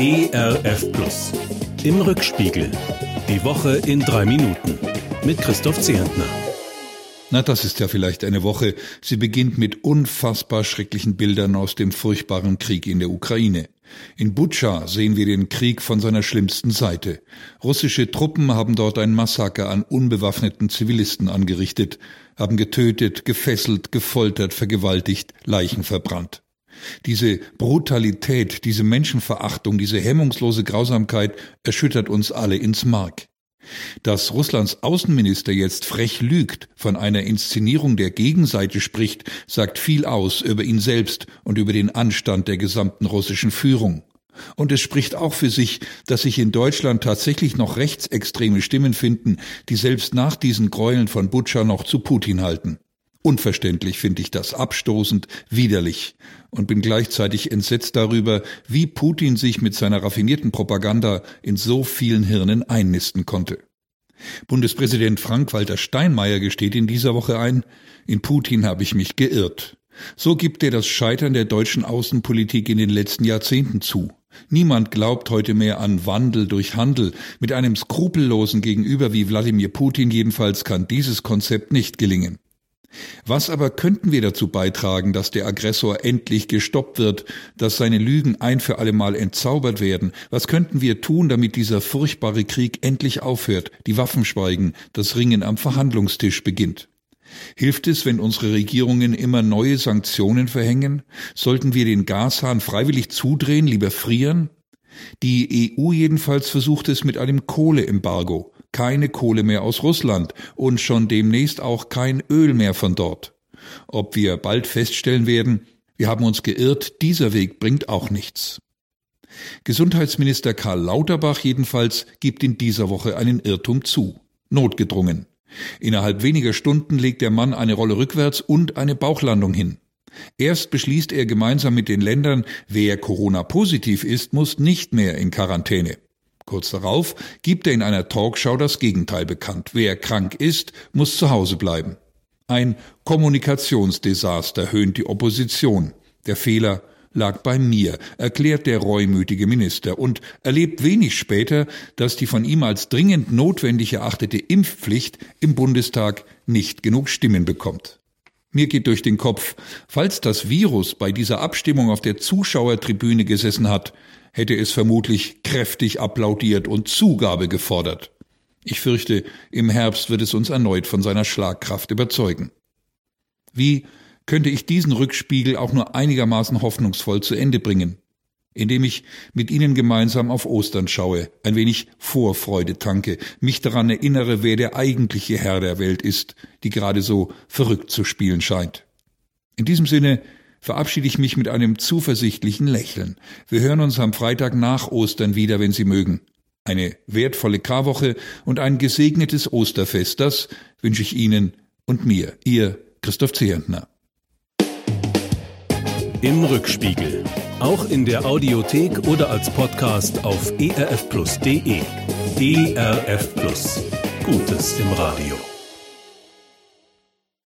ERF Plus. Im Rückspiegel. Die Woche in drei Minuten. Mit Christoph Zehentner. Na, das ist ja vielleicht eine Woche. Sie beginnt mit unfassbar schrecklichen Bildern aus dem furchtbaren Krieg in der Ukraine. In Butscha sehen wir den Krieg von seiner schlimmsten Seite. Russische Truppen haben dort ein Massaker an unbewaffneten Zivilisten angerichtet, haben getötet, gefesselt, gefoltert, vergewaltigt, Leichen verbrannt. Diese Brutalität, diese Menschenverachtung, diese hemmungslose Grausamkeit erschüttert uns alle ins Mark. Dass Russlands Außenminister jetzt frech lügt, von einer Inszenierung der Gegenseite spricht, sagt viel aus über ihn selbst und über den Anstand der gesamten russischen Führung. Und es spricht auch für sich, dass sich in Deutschland tatsächlich noch rechtsextreme Stimmen finden, die selbst nach diesen Gräueln von Butscha noch zu Putin halten. Unverständlich finde ich das, abstoßend, widerlich und bin gleichzeitig entsetzt darüber, wie Putin sich mit seiner raffinierten Propaganda in so vielen Hirnen einnisten konnte. Bundespräsident Frank-Walter Steinmeier gesteht in dieser Woche ein, in Putin habe ich mich geirrt. So gibt er das Scheitern der deutschen Außenpolitik in den letzten Jahrzehnten zu. Niemand glaubt heute mehr an Wandel durch Handel. Mit einem skrupellosen Gegenüber wie Wladimir Putin jedenfalls kann dieses Konzept nicht gelingen. Was aber könnten wir dazu beitragen, dass der Aggressor endlich gestoppt wird, dass seine Lügen ein für allemal entzaubert werden? Was könnten wir tun, damit dieser furchtbare Krieg endlich aufhört, die Waffen schweigen, das Ringen am Verhandlungstisch beginnt? Hilft es, wenn unsere Regierungen immer neue Sanktionen verhängen? Sollten wir den Gashahn freiwillig zudrehen, lieber frieren? Die EU jedenfalls versucht es mit einem Kohleembargo keine Kohle mehr aus Russland und schon demnächst auch kein Öl mehr von dort. Ob wir bald feststellen werden, wir haben uns geirrt, dieser Weg bringt auch nichts. Gesundheitsminister Karl Lauterbach jedenfalls gibt in dieser Woche einen Irrtum zu. Notgedrungen. Innerhalb weniger Stunden legt der Mann eine Rolle rückwärts und eine Bauchlandung hin. Erst beschließt er gemeinsam mit den Ländern, wer Corona positiv ist, muss nicht mehr in Quarantäne. Kurz darauf gibt er in einer Talkshow das Gegenteil bekannt. Wer krank ist, muss zu Hause bleiben. Ein Kommunikationsdesaster höhnt die Opposition. Der Fehler lag bei mir, erklärt der reumütige Minister und erlebt wenig später, dass die von ihm als dringend notwendig erachtete Impfpflicht im Bundestag nicht genug Stimmen bekommt. Mir geht durch den Kopf, falls das Virus bei dieser Abstimmung auf der Zuschauertribüne gesessen hat, hätte es vermutlich kräftig applaudiert und Zugabe gefordert. Ich fürchte, im Herbst wird es uns erneut von seiner Schlagkraft überzeugen. Wie könnte ich diesen Rückspiegel auch nur einigermaßen hoffnungsvoll zu Ende bringen? Indem ich mit Ihnen gemeinsam auf Ostern schaue, ein wenig Vorfreude tanke, mich daran erinnere, wer der eigentliche Herr der Welt ist, die gerade so verrückt zu spielen scheint. In diesem Sinne verabschiede ich mich mit einem zuversichtlichen Lächeln. Wir hören uns am Freitag nach Ostern wieder, wenn Sie mögen. Eine wertvolle Karwoche und ein gesegnetes Osterfest, das wünsche ich Ihnen und mir, Ihr Christoph Zehentner. Im Rückspiegel. Auch in der Audiothek oder als Podcast auf erfplus.de. ERF Plus. Gutes im Radio.